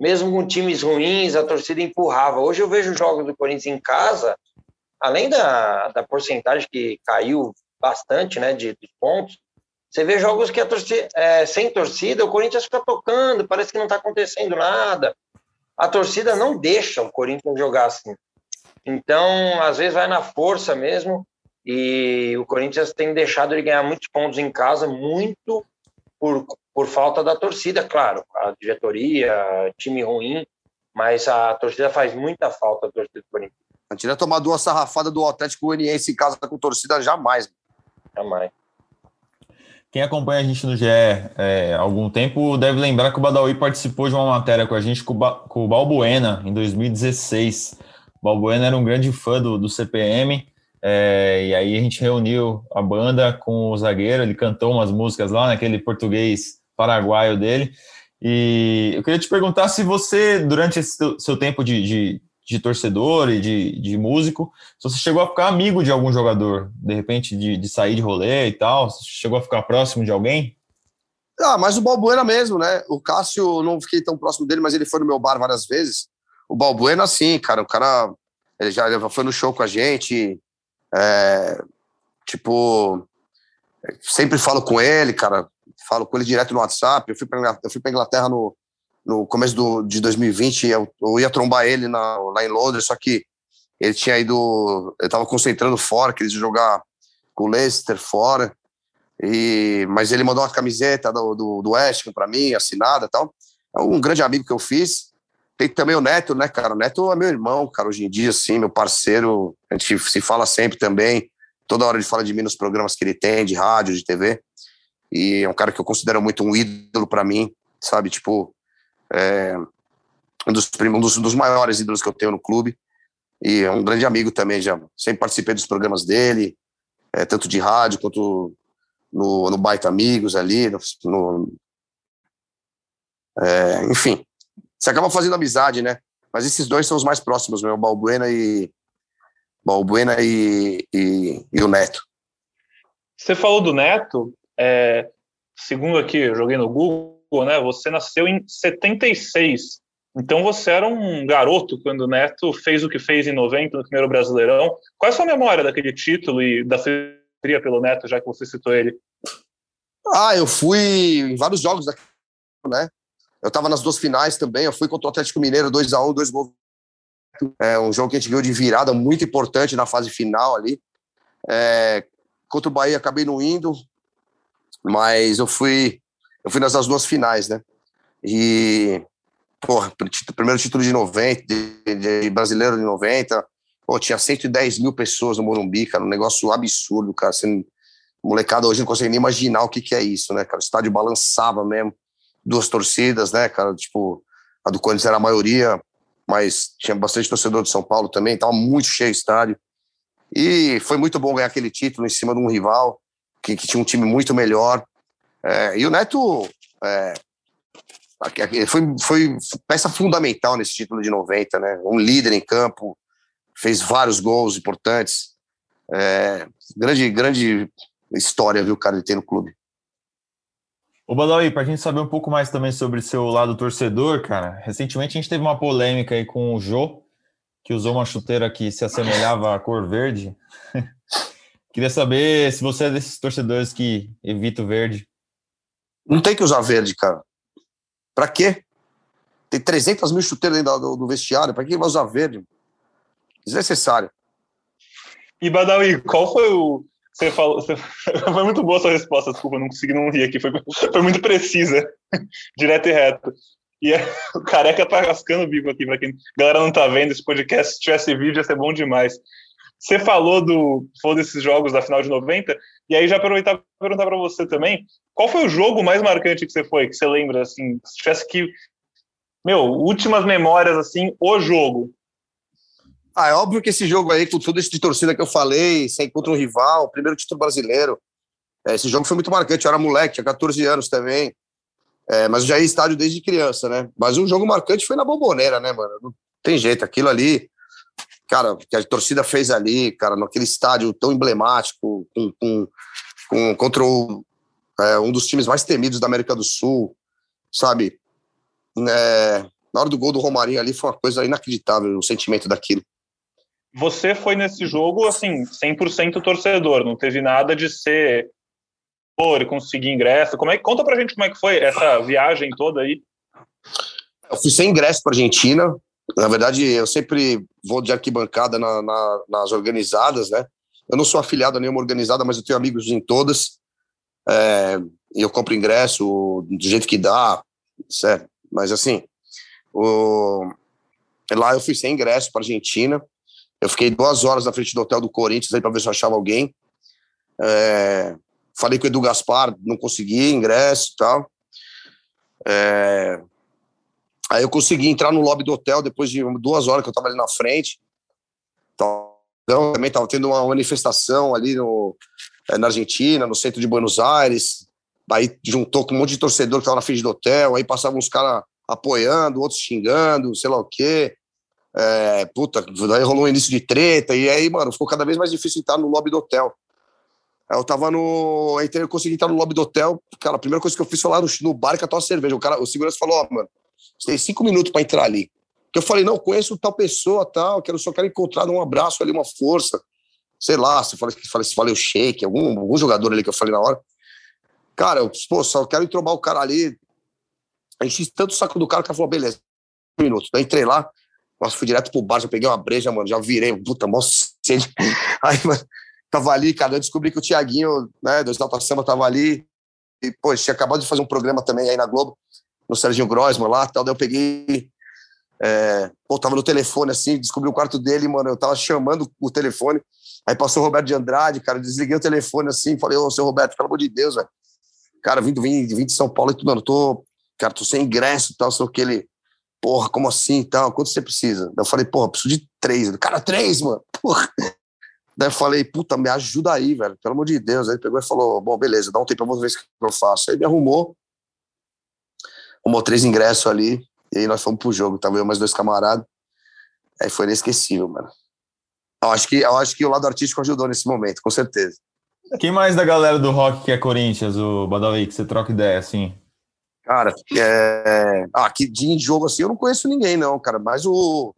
Mesmo com times ruins, a torcida empurrava. Hoje eu vejo jogos do Corinthians em casa, além da, da porcentagem que caiu bastante, né, de, de pontos, você vê jogos que a torcida, é, sem torcida, o Corinthians fica tocando, parece que não está acontecendo nada. A torcida não deixa o Corinthians jogar assim. Então, às vezes vai na força mesmo, e o Corinthians tem deixado ele ganhar muitos pontos em casa, muito por, por falta da torcida, claro. A diretoria, time ruim, mas a torcida faz muita falta, a torcida do Corinthians. A gente ia tomar duas sarrafadas do Atlético Goianiense em casa com torcida jamais. Jamais. Quem acompanha a gente no GE é, há algum tempo deve lembrar que o Badawi participou de uma matéria com a gente com, com o Balbuena em 2016. O Balbuena era um grande fã do, do CPM é, e aí a gente reuniu a banda com o zagueiro, ele cantou umas músicas lá naquele português paraguaio dele. E eu queria te perguntar se você, durante esse seu tempo de, de, de torcedor e de, de, músico, se você chegou a ficar amigo de algum jogador, de repente de, de sair de rolê e tal, você chegou a ficar próximo de alguém? Ah, mas o Balbuena mesmo, né? O Cássio, não fiquei tão próximo dele, mas ele foi no meu bar várias vezes. O Balbuena, sim, cara, o cara, ele já, foi no show com a gente, é, tipo, sempre falo com ele, cara. Falo com ele direto no WhatsApp. Eu fui para eu fui para Inglaterra no, no começo do, de 2020. Eu, eu ia trombar ele na, lá em Londres, só que ele tinha ido. Ele estava concentrando fora, queria jogar com o Leicester fora. E, mas ele mandou uma camiseta do, do, do West para mim, assinada e tal. É um grande amigo que eu fiz. Tem também o Neto, né, cara? O Neto é meu irmão, cara, hoje em dia, assim, meu parceiro. A gente se fala sempre também. Toda hora ele fala de mim nos programas que ele tem, de rádio, de TV. E é um cara que eu considero muito um ídolo para mim, sabe? Tipo, é um, dos, um dos, dos maiores ídolos que eu tenho no clube. E é um grande amigo também, já sempre participei dos programas dele, é, tanto de rádio quanto no, no Baita Amigos ali, no, no é, enfim, você acaba fazendo amizade, né? Mas esses dois são os mais próximos, meu, Balbuena e Balbuena e, e, e o Neto. Você falou do Neto, é, segundo aqui, eu joguei no Google, né? Você nasceu em 76. Então você era um garoto quando o Neto fez o que fez em 90 no primeiro Brasileirão. Qual é a sua memória daquele título e da fria pelo Neto, já que você citou ele? Ah, eu fui em vários jogos daqui, né? Eu estava nas duas finais também. Eu fui contra o Atlético Mineiro, 2 a 1 dois gols. É um jogo que a gente ganhou de virada muito importante na fase final ali. É, contra o Bahia acabei não indo, mas eu fui eu fui nas duas finais, né? E porra, primeiro título de 90, de, de brasileiro de 90, pô, tinha 110 mil pessoas no Morumbi, cara, um negócio absurdo, cara. Assim, molecada hoje não consegue nem imaginar o que, que é isso, né, cara? O estádio balançava mesmo duas torcidas, né, cara? Tipo, a do Corinthians era a maioria, mas tinha bastante torcedor de São Paulo também, tava muito cheio o estádio. E foi muito bom ganhar aquele título em cima de um rival que, que tinha um time muito melhor. É, e o Neto é, foi, foi peça fundamental nesse título de 90, né? Um líder em campo, fez vários gols importantes. É, grande, grande história, viu, cara, ele tem no clube. Ô Badawi, para a gente saber um pouco mais também sobre seu lado torcedor, cara, recentemente a gente teve uma polêmica aí com o Jô, que usou uma chuteira que se assemelhava à cor verde. (laughs) Queria saber se você é desses torcedores que evita o verde. Não tem que usar verde, cara. Para quê? Tem 300 mil chuteiras dentro do, do vestiário, para que vai usar verde? Desnecessário. E Badawi, qual foi o, você falou. Você, (laughs) foi muito boa a sua resposta, desculpa, não consegui não rir aqui. Foi, foi muito precisa, (laughs) direto e reto. E é, (laughs) o careca tá rascando vivo aqui, para quem a galera não tá vendo esse podcast, se tivesse vídeo ia ser bom demais. Você falou do falou desses jogos da final de 90, e aí já aproveitar para perguntar para você também, qual foi o jogo mais marcante que você foi, que você lembra assim, se tivesse que meu, últimas memórias, assim, o jogo. Ah, é óbvio que esse jogo aí, com tudo isso de torcida que eu falei, sem contra um rival, primeiro título brasileiro, é, esse jogo foi muito marcante. Eu era moleque, tinha 14 anos também. É, mas já ia estádio desde criança, né? Mas um jogo marcante foi na Bomboneira, né, mano? Não tem jeito, aquilo ali, cara, que a torcida fez ali, cara, naquele estádio tão emblemático, com, com, com contra o, é, um dos times mais temidos da América do Sul, sabe? É, na hora do gol do Romarinho ali foi uma coisa inacreditável, o sentimento daquilo. Você foi nesse jogo, assim, 100% torcedor, não teve nada de ser e conseguir ingresso. Como é, conta pra gente como é que foi essa viagem toda aí. Eu fui sem ingresso para Argentina. Na verdade, eu sempre vou de arquibancada na, na, nas organizadas, né? Eu não sou afiliado a nenhuma organizada, mas eu tenho amigos em todas. É, eu compro ingresso do jeito que dá, certo? Mas assim, o... lá eu fui sem ingresso para Argentina. Eu fiquei duas horas na frente do hotel do Corinthians aí para ver se eu achava alguém. É, falei com o Edu Gaspar, não consegui ingresso e tal. É... Aí eu consegui entrar no lobby do hotel depois de duas horas que eu estava ali na frente. Então, também estava tendo uma manifestação ali no, é, na Argentina, no centro de Buenos Aires. Aí juntou com um monte de torcedor que estava na frente do hotel. Aí passavam uns caras apoiando, outros xingando, sei lá o quê. É, puta, daí rolou um início de treta. E aí, mano, ficou cada vez mais difícil entrar no lobby do hotel. Eu tava no. Entrei, eu consegui entrar no lobby do hotel. Cara, a primeira coisa que eu fiz foi lá no, no bar catar uma cerveja. O, cara, o segurança falou: Ó, oh, mano, tem cinco minutos para entrar ali. Que eu falei: Não, conheço tal pessoa, tal, quero, só quero encontrar um abraço ali, uma força. Sei lá, se falei, se falei o shake, algum, algum jogador ali que eu falei na hora. Cara, eu, pô, só quero entrobar o cara ali. Enchi tanto o saco do cara que falou: beleza, um minuto. Daí entrei lá, nossa, fui direto pro bar, já peguei uma breja, mano, já virei, puta, mó sede. (laughs) Aí, mano, tava ali, cara, eu descobri que o Tiaguinho, né, do Exalta Samba, tava ali, e, pô, tinha acabado de fazer um programa também aí na Globo, no Serginho Grossman lá, tal, daí eu peguei, é, pô, tava no telefone, assim, descobri o quarto dele, mano, eu tava chamando o telefone, aí passou o Roberto de Andrade, cara, desliguei o telefone, assim, falei, ô, seu Roberto, pelo amor de Deus, velho, cara, vim, vim, vim de São Paulo e tudo, mano, tô, cara, tô sem ingresso e tal, sei o que ele, porra, como assim e tal, quanto você precisa? Daí eu falei, porra, preciso de três, cara, três, mano, porra, Daí eu falei, puta, me ajuda aí, velho, pelo amor de Deus. Aí ele pegou e falou, bom, beleza, dá um tempo, eu ver o que eu faço. Aí ele arrumou, arrumou três ingressos ali, e aí nós fomos pro jogo, tava eu mais dois camaradas. Aí foi inesquecível, mano. Eu acho, que, eu acho que o lado artístico ajudou nesse momento, com certeza. Quem mais da galera do rock que é Corinthians, o Badawi, que você troca ideia, assim? Cara, é... ah, que de jogo assim eu não conheço ninguém, não, cara. Mas o,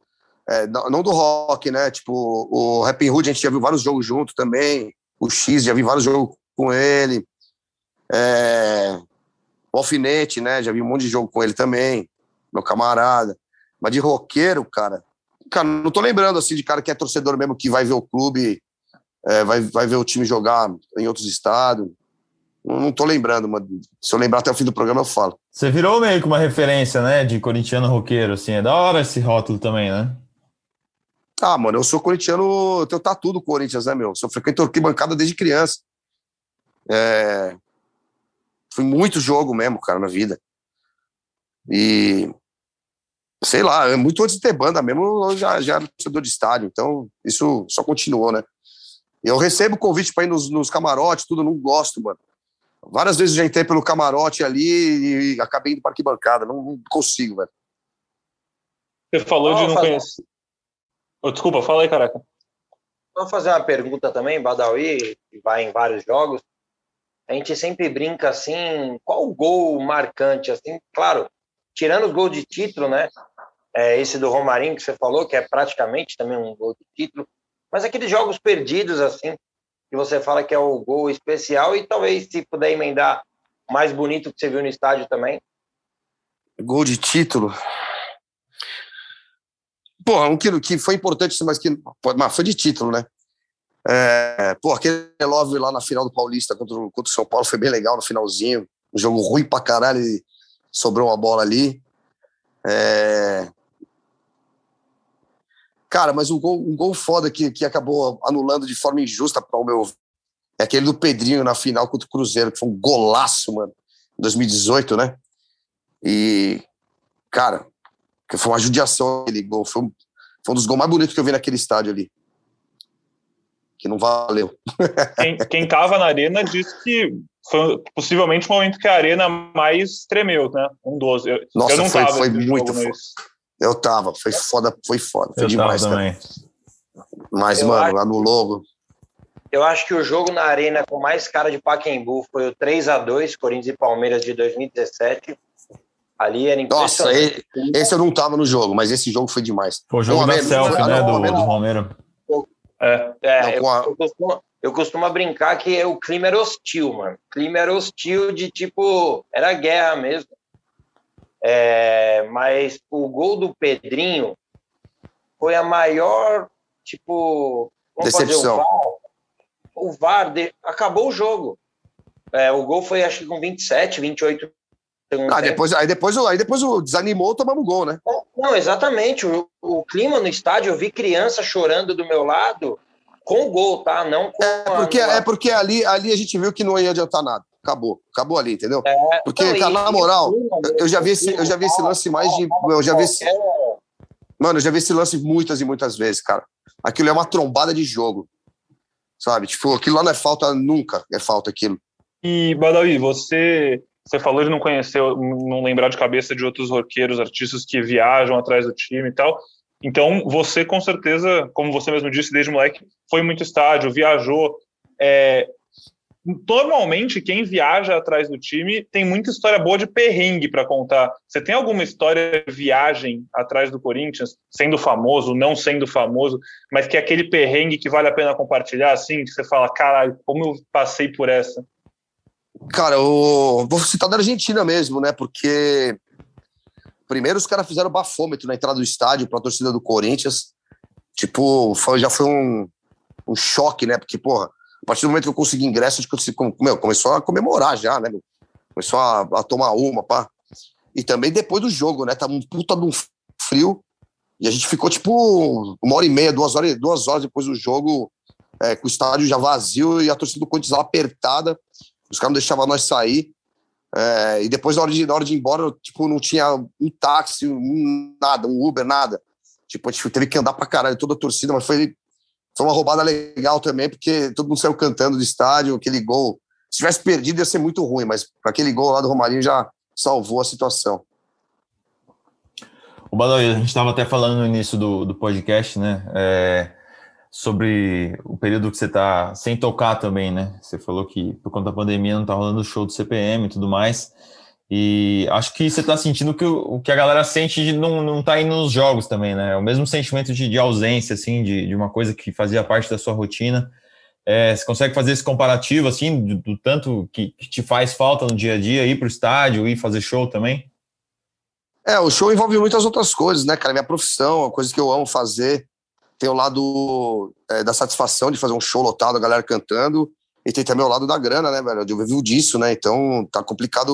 é, não do rock, né? Tipo, o Rapping Hood a gente já viu vários jogos junto também. O X, já vi vários jogos com ele. É, o Alfinete, né? Já vi um monte de jogo com ele também, meu camarada. Mas de roqueiro, cara, cara, não tô lembrando assim de cara que é torcedor mesmo, que vai ver o clube, é, vai, vai ver o time jogar em outros estados. Não, não tô lembrando, mas se eu lembrar até o fim do programa eu falo. Você virou meio que uma referência, né, de corintiano roqueiro, assim, é da hora esse rótulo também, né? Ah, mano, eu sou corintiano, eu tenho tatu do Corinthians, né, meu? Sou frequento arquibancada desde criança. É... Fui muito jogo mesmo, cara, na vida. E sei lá, é muito antes de ter banda mesmo, eu já, já era torcedor de estádio, então isso só continuou, né? Eu recebo convite para ir nos, nos camarotes, tudo, não gosto, mano. Várias vezes já entrei pelo camarote ali e acabei indo para arquibancada, não, não consigo, velho. Você falou de não conhecer. Oh, desculpa, fala aí, caraca. Vou fazer uma pergunta também, Badawi, que vai em vários jogos. A gente sempre brinca assim, qual o gol marcante, assim, claro, tirando os gols de título, né? É esse do Romarinho que você falou, que é praticamente também um gol de título, mas aqueles jogos perdidos, assim, que você fala que é o gol especial e talvez se puder emendar mais bonito que você viu no estádio também. Gol de título. Porra, um que, que foi importante, mas que mas foi de título, né? É, pô, aquele Love lá na final do Paulista contra, contra o São Paulo foi bem legal no finalzinho. Um jogo ruim pra caralho sobrou uma bola ali. É... Cara, mas um gol, um gol foda que, que acabou anulando de forma injusta para o meu. É aquele do Pedrinho na final contra o Cruzeiro, que foi um golaço, mano. Em 2018, né? E, cara, foi uma judiação aquele gol. Foi um, foi um dos gols mais bonitos que eu vi naquele estádio ali. Que não valeu. Quem, quem tava na arena disse que foi possivelmente o momento que a arena mais tremeu, né? Um dos. Eu, Nossa, eu não foi, tava foi muito foda. mas- Eu tava, foi foda, foi foda. Foi Eu demais, cara. também. Mas, Eu mano, acho- lá no logo. Eu acho que o jogo na arena com mais cara de Pacaembu foi o 3 a 2 Corinthians e Palmeiras de 2017. Ali era Nossa. Esse eu não tava no jogo, mas esse jogo foi demais. Foi o jogo da selfie, né, do, do Romero. É, É, Não, eu, com a- eu costumo, eu costumo brincar que o clima era hostil, mano. O clima era hostil de tipo. Era guerra mesmo. É, mas o gol do Pedrinho foi a maior, tipo. Vamos Decepção. fazer o VAR. O VAR de- acabou o jogo. É, o gol foi, acho que com 27, 28 segundos. Ah, depois, aí, depois, aí depois o desanimou, tomamos gol, né? Não, exatamente. O, o clima no estádio, eu vi criança chorando do meu lado com o gol, tá? Não com É porque, a, é porque ali, ali a gente viu que não ia adiantar nada. Acabou. Acabou ali, entendeu? Porque, Não, cara, na moral, eu- eu já vi esse, eu já vi esse lance mais de. Eu já vi esse, mano, eu já vi esse lance muitas e muitas vezes, cara. Aquilo é uma trombada de jogo. Sabe? Tipo, aquilo lá não é falta nunca, é falta aquilo. E, Badawi, você, você falou de não conhecer, não lembrar de cabeça de outros roqueiros, artistas que viajam atrás do time e tal. Então, você, com certeza, como você mesmo disse, desde moleque, foi muito estádio, viajou. É, normalmente, quem viaja atrás do time tem muita história boa de perrengue para contar. Você tem alguma história de viagem atrás do Corinthians, sendo famoso, não sendo famoso, mas que é aquele perrengue que vale a pena compartilhar, assim, que você fala, caralho, como eu passei por essa? Cara, eu vou citar da Argentina mesmo, né? Porque primeiro os caras fizeram bafômetro na entrada do estádio para a torcida do Corinthians. Tipo, foi- já foi um, um choque, né? Porque, porra, a partir do momento que eu consegui ingresso, eu meu, começou a comemorar já, né? Começou a, a tomar uma, pá. E também depois do jogo, né? Tava um puta de um frio. E a gente ficou, tipo, uma hora e meia, duas horas, duas horas depois do jogo, é, com o estádio já vazio e a torcida do Corinthians lá apertada. Os caras não deixavam nós sair. É, e depois, na hora, de, na hora de ir embora, tipo, não tinha um táxi, um, nada, um Uber, nada. Tipo, a gente teve que andar pra caralho, toda a torcida, mas foi, foi uma roubada legal também, porque todo mundo saiu cantando do estádio, aquele gol. Se tivesse perdido, ia ser muito ruim, mas aquele gol lá do Romarinho já salvou a situação. O Badawi, a gente estava até falando no início do, do podcast, né? é, sobre o período que você está sem tocar também, né? Você falou que por conta da pandemia não está rolando show do CPM e tudo mais. E acho que você está sentindo que o, que a galera sente de não, não tá indo nos jogos também, né? É o mesmo sentimento de, de ausência, assim, de, de uma coisa que fazia parte da sua rotina. É, você consegue fazer esse comparativo, assim, do, do tanto que, que te faz falta no dia a dia, ir para o estádio, ir fazer show também? É, o show envolve muitas outras coisas, né, cara? Minha profissão, a coisa que eu amo fazer. Tem o lado é, da satisfação de fazer um show lotado, a galera cantando. E tem também o lado da grana, né, velho? Eu vivo disso, né? Então tá complicado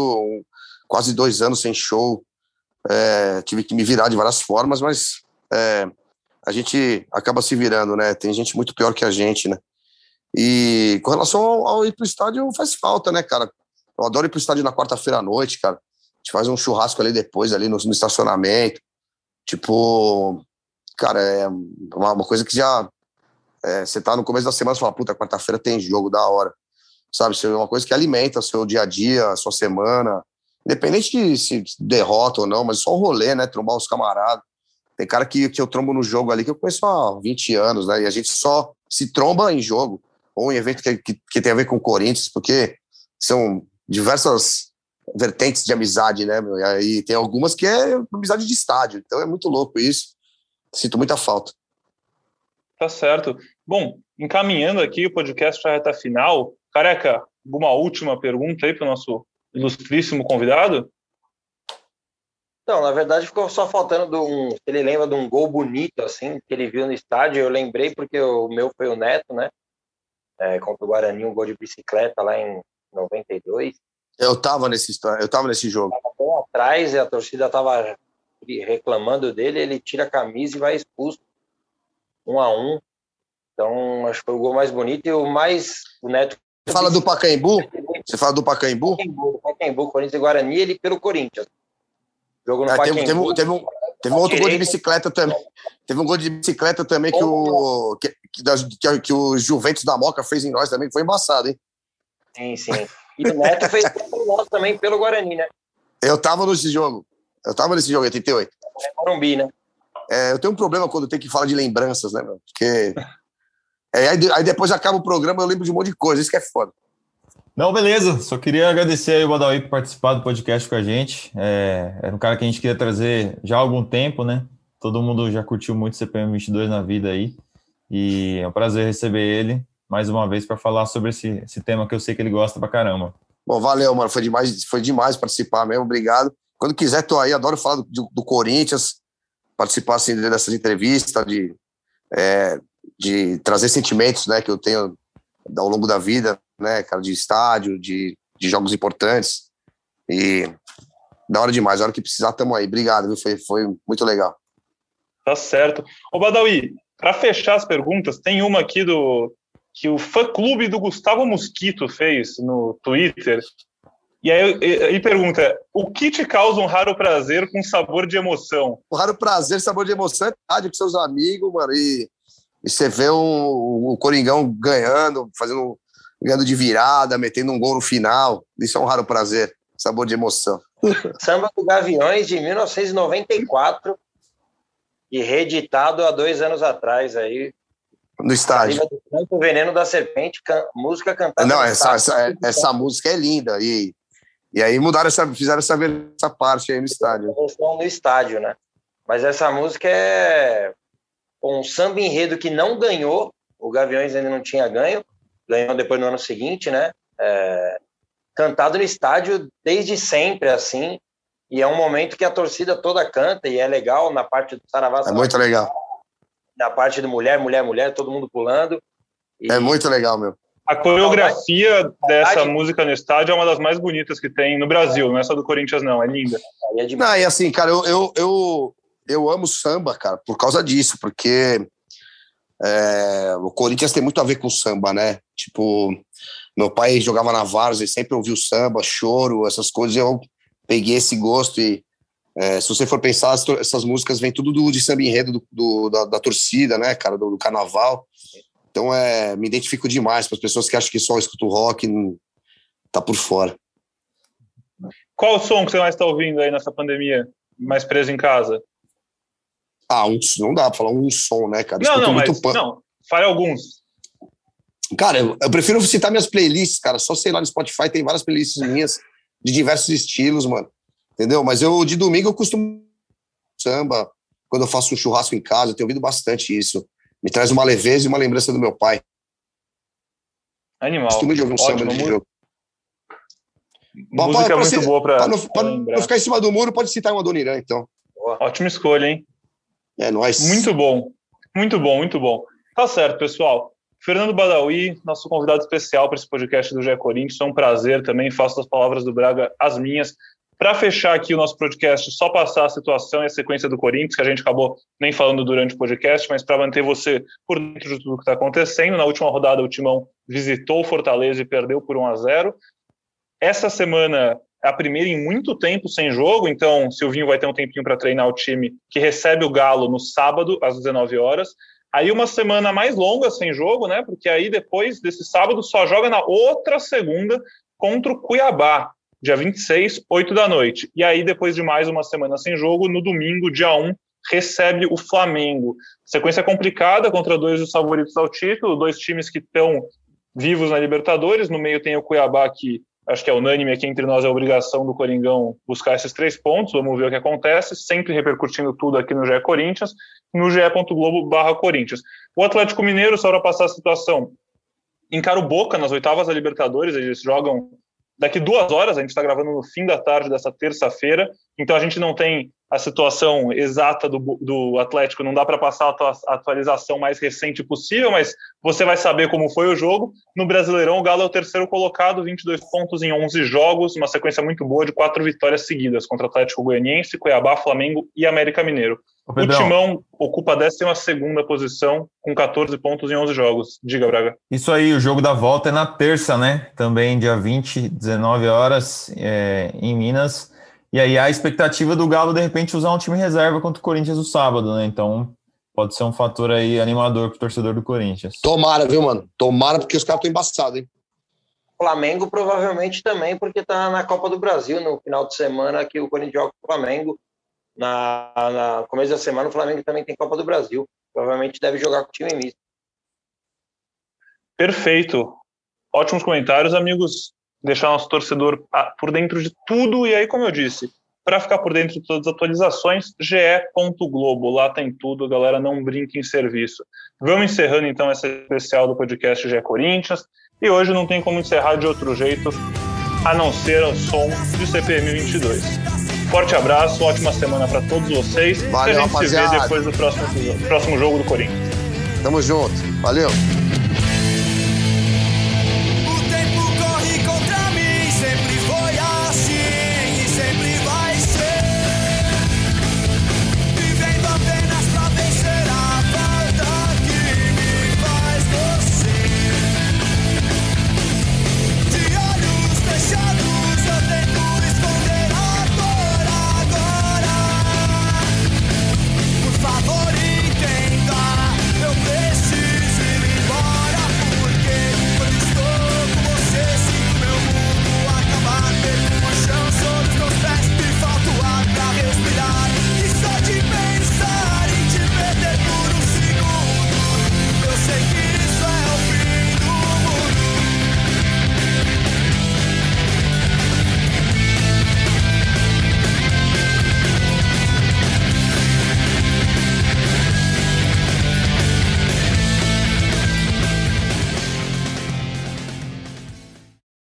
quase dois anos sem show. É, tive que me virar de várias formas, mas é, a gente acaba se virando, né? Tem gente muito pior que a gente, né? E com relação ao, ao ir pro estádio, faz falta, né, cara? Eu adoro ir pro estádio na quarta-feira à noite, cara. A gente faz um churrasco ali depois, ali no, no estacionamento. Tipo, cara, é uma, uma coisa que já. é, você tá no começo da semana e fala, puta, quarta-feira tem jogo da hora. Sabe? Isso é uma coisa que alimenta o seu dia a dia, a sua semana. Independente de se derrota ou não, mas só o rolê, né? Trombar os camaradas. Tem cara que, que eu trombo no jogo ali que eu conheço há 20 anos, né? E a gente só se tromba em jogo ou em evento que, que, que tem a ver com o Corinthians, porque são diversas vertentes de amizade, né? meu? E aí tem algumas que é amizade de estádio, então é muito louco isso. Sinto muita falta. Tá certo. Bom, encaminhando aqui o podcast para a reta final, careca, uma última pergunta aí para o nosso ilustríssimo convidado? Então, na verdade, ficou só faltando de um. Ele lembra de um gol bonito, assim, que ele viu no estádio. Eu lembrei porque o meu foi o Neto, né? É, contra o Guarani, um gol de bicicleta lá em 92. Eu tava nesse, eu tava nesse jogo. Tava bem atrás e a torcida tava reclamando dele. Ele tira a camisa e vai expulso. Um a um. Então, acho que foi o gol mais bonito e o mais. O Neto. Você fala do Pacaembu? Você fala do Pacaembu? Pacaembu, Pacaembu, Corinthians e Guarani, ele pelo Corinthians. Jogo no É, teve, Pacaembu. teve, um- teve um, Teve um outro gol de bicicleta também. Teve um gol de bicicleta também que o, que, que, que o Juventus da Moca fez em nós também, que foi embaçado, hein? Sim, sim. E o Neto fez nós também pelo Guarani, né? Eu tava nesse jogo. Eu tava nesse jogo, 88. É Morumbi, né? É, eu tenho um problema quando tem que falar de lembranças, né, meu? Porque. (laughs) É, aí, aí, depois acaba o programa, eu lembro de um monte de coisa, isso que é foda. Não, beleza. Só queria agradecer aí o Badawi por participar do podcast com a gente. É, era um cara que a gente queria trazer já há algum tempo, né? Todo mundo já curtiu muito CPM 22 na vida aí. E é um prazer receber ele mais uma vez para falar sobre esse, esse tema que eu sei que ele gosta pra caramba. Bom, valeu, mano. Foi demais, foi demais participar mesmo. Obrigado. Quando quiser, tô aí. Adoro falar do, do Corinthians, participar assim dessas entrevistas, de, é, de trazer sentimentos, né, que eu tenho ao longo da vida, né, cara, de estádio, de, de jogos importantes. E da hora demais. A hora que precisar, tamo aí. Obrigado, viu? Foi, foi muito legal. Tá certo. Ô, Badawi, para fechar as perguntas, tem uma aqui do que o fã-clube do Gustavo Mosquito fez no Twitter. E aí ele pergunta: o que te causa um raro prazer com sabor de emoção? O raro prazer, sabor de emoção é rádio com seus amigos, mano. E, e você vê um, o Coringão ganhando, fazendo ganhando de virada, metendo um gol no final. Isso é um raro prazer, sabor de emoção. (laughs) Samba do Gaviões de 1994 e reeditado há dois anos atrás aí no estádio. O Veneno da Serpente, can, música cantada. Não, essa, essa, essa, música é linda. E, e aí mudaram essa, fizeram essa, essa parte aí no estádio. No estádio, né? Mas essa música é um samba enredo que não ganhou, o Gaviões ainda não tinha ganho, ganhou depois no ano seguinte, né? É, cantado no estádio desde sempre, assim, e é um momento que a torcida toda canta, e é legal na parte do Saravá. É muito legal na parte do mulher, mulher, mulher, todo mundo pulando. E... É muito legal, meu. A coreografia dessa música no estádio é uma das mais bonitas que tem no Brasil, não é só do Corinthians, não, é linda. É não, e assim, cara, eu, eu, eu, eu amo samba, cara, por causa disso, porque é, o Corinthians tem muito a ver com samba, né? Tipo, meu pai jogava na Várzea e sempre ouviu samba, choro, essas coisas, eu peguei esse gosto e é, se você for pensar, essas músicas vêm tudo do, de samba enredo do, do da, da, torcida, né, cara, do, do, carnaval. Então, é, me identifico demais para as pessoas que acham que só escuto rock tá por fora. Qual o som que você mais está ouvindo aí nessa pandemia, mais preso em casa? Ah, um, não dá para falar um som, né, cara? Não, não, mas, não, fale alguns. Cara, eu, eu, prefiro citar minhas playlists, cara. Só sei lá no Spotify, tem várias playlists minhas de diversos estilos, mano entendeu? Mas eu, de domingo, eu costumo samba. Quando eu faço um churrasco em casa, eu tenho ouvido bastante isso. Me traz uma leveza e uma lembrança do meu pai. Animal. Costumo de ouvir um Ótimo, samba de jogo. Música é muito boa para não, não, ficar em cima do muro, pode citar uma Dona então. Ótima escolha, hein? É nóis. Muito bom. Muito bom, muito bom. Tá certo, pessoal. Fernando Badawi, nosso convidado especial para esse podcast do GE Corinthians. É um prazer também. Faço as palavras do Braga as minhas. Para fechar aqui o nosso podcast, só passar a situação e a sequência do Corinthians, que a gente acabou nem falando durante o podcast, mas para manter você por dentro de tudo que está acontecendo. Na última rodada, o Timão visitou o Fortaleza e perdeu por 1 a 0. Essa semana é a primeira em muito tempo sem jogo, então Silvinho vai ter um tempinho para treinar o time que recebe o Galo no sábado, às 19 horas. Aí uma semana mais longa sem jogo, né? Porque aí depois desse sábado só joga na outra segunda contra o Cuiabá dia 26, 8 da noite. E aí, depois de mais uma semana sem jogo, no domingo, dia 1, recebe o Flamengo. Sequência complicada contra dois dos favoritos ao título, dois times que estão vivos na Libertadores. No meio tem o Cuiabá, que acho que é unânime aqui entre nós, é a obrigação do Coringão buscar esses três pontos. Vamos ver o que acontece, sempre repercutindo tudo aqui no GE Corinthians, no ge.globo barra Corinthians. O Atlético Mineiro, só para passar a situação, encara o Boca nas oitavas da Libertadores, eles jogam daqui duas horas, a gente está gravando no fim da tarde dessa terça-feira, então a gente não tem a situação exata do, do Atlético, não dá para passar a atualização mais recente possível, mas você vai saber como foi o jogo. No Brasileirão, o Galo é o terceiro colocado, 22 pontos em 11 jogos, uma sequência muito boa de quatro vitórias seguidas contra o Atlético Goianiense, Cuiabá, Flamengo e América Mineiro. O Timão ocupa a 12 posição com 14 pontos em 11 jogos. Diga, Braga. Isso aí, o jogo da volta é na terça, né? Também dia 20, 19 horas, é, em Minas. E aí a expectativa do Galo, de repente, usar um time reserva contra o Corinthians no sábado, né? Então pode ser um fator aí animador pro torcedor do Corinthians. Tomara, viu, mano? Tomara, porque os caras estão embaçados, hein? Flamengo provavelmente também, porque tá na Copa do Brasil no final de semana que o Corinthians joga com o Flamengo. Na, na começo da semana o Flamengo também tem Copa do Brasil. Provavelmente deve jogar com o time misto. Perfeito. Ótimos comentários, amigos. Deixar nosso torcedor ah, por dentro de tudo. E aí, como eu disse, para ficar por dentro de todas as atualizações, ge.globo. Lá tem tudo, galera. Não brinque em serviço. Vamos encerrando então essa especial do podcast GE Corinthians. E hoje não tem como encerrar de outro jeito a não ser o som do CPM 22. Forte abraço, ótima semana para todos vocês. Valeu, e a gente rapaziada. se vê depois do próximo, próximo jogo do Corinthians. Tamo junto. Valeu.